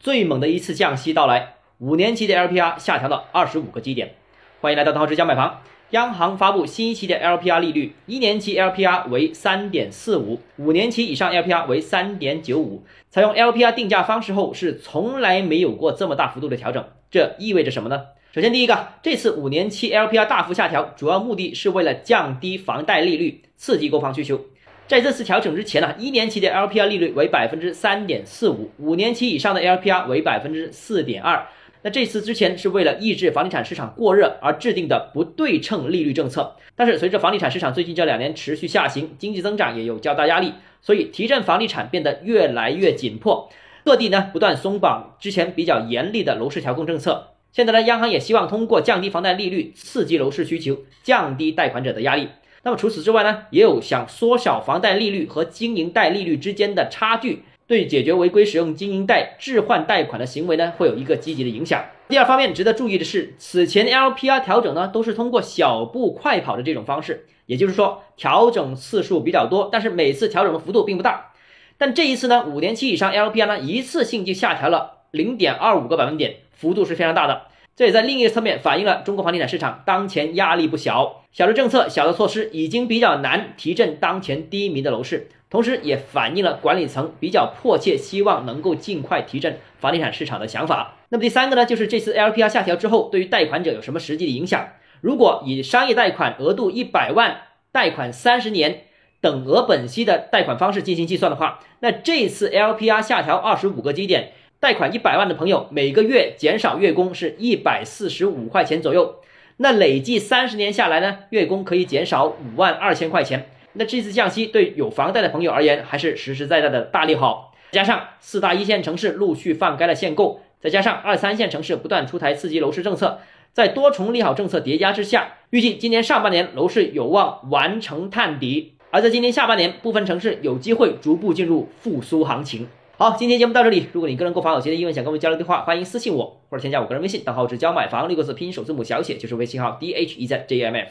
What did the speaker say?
最猛的一次降息到来，五年期的 LPR 下调了二十五个基点。欢迎来到邓浩之家买房。央行发布新一期的 LPR 利率，一年期 LPR 为三点四五，五年期以上 LPR 为三点九五。采用 LPR 定价方式后，是从来没有过这么大幅度的调整。这意味着什么呢？首先，第一个，这次五年期 LPR 大幅下调，主要目的是为了降低房贷利率，刺激购房需求。在这次调整之前呢，一年期的 LPR 利率为百分之三点四五，五年期以上的 LPR 为百分之四点二。那这次之前是为了抑制房地产市场过热而制定的不对称利率政策，但是随着房地产市场最近这两年持续下行，经济增长也有较大压力，所以提振房地产变得越来越紧迫。各地呢不断松绑之前比较严厉的楼市调控政策，现在呢央行也希望通过降低房贷利率，刺激楼市需求，降低贷款者的压力。那么除此之外呢，也有想缩小房贷利率和经营贷利率之间的差距，对解决违规使用经营贷置换贷款的行为呢，会有一个积极的影响。第二方面值得注意的是，此前 LPR 调整呢，都是通过小步快跑的这种方式，也就是说调整次数比较多，但是每次调整的幅度并不大。但这一次呢，五年期以上 LPR 呢，一次性就下调了零点二五个百分点，幅度是非常大的。这也在另一个侧面反映了中国房地产市场当前压力不小，小的政策、小的措施已经比较难提振当前低迷的楼市，同时也反映了管理层比较迫切希望能够尽快提振房地产市场的想法。那么第三个呢，就是这次 LPR 下调之后，对于贷款者有什么实际的影响？如果以商业贷款额度一百万、贷款三十年等额本息的贷款方式进行计算的话，那这次 LPR 下调二十五个基点。贷款一百万的朋友，每个月减少月供是一百四十五块钱左右。那累计三十年下来呢，月供可以减少五万二千块钱。那这次降息对有房贷的朋友而言，还是实实在在的大利好。加上四大一线城市陆续放开了限购，再加上二三线城市不断出台刺激楼市政策，在多重利好政策叠加之下，预计今年上半年楼市有望完成探底。而在今年下半年，部分城市有机会逐步进入复苏行情。好，今天节目到这里。如果你个人购房有其他疑问，想跟我们交流的话，欢迎私信我或者添加我个人微信，账号是教买房六个字拼音首字母小写，就是微信号 d h e z j m f。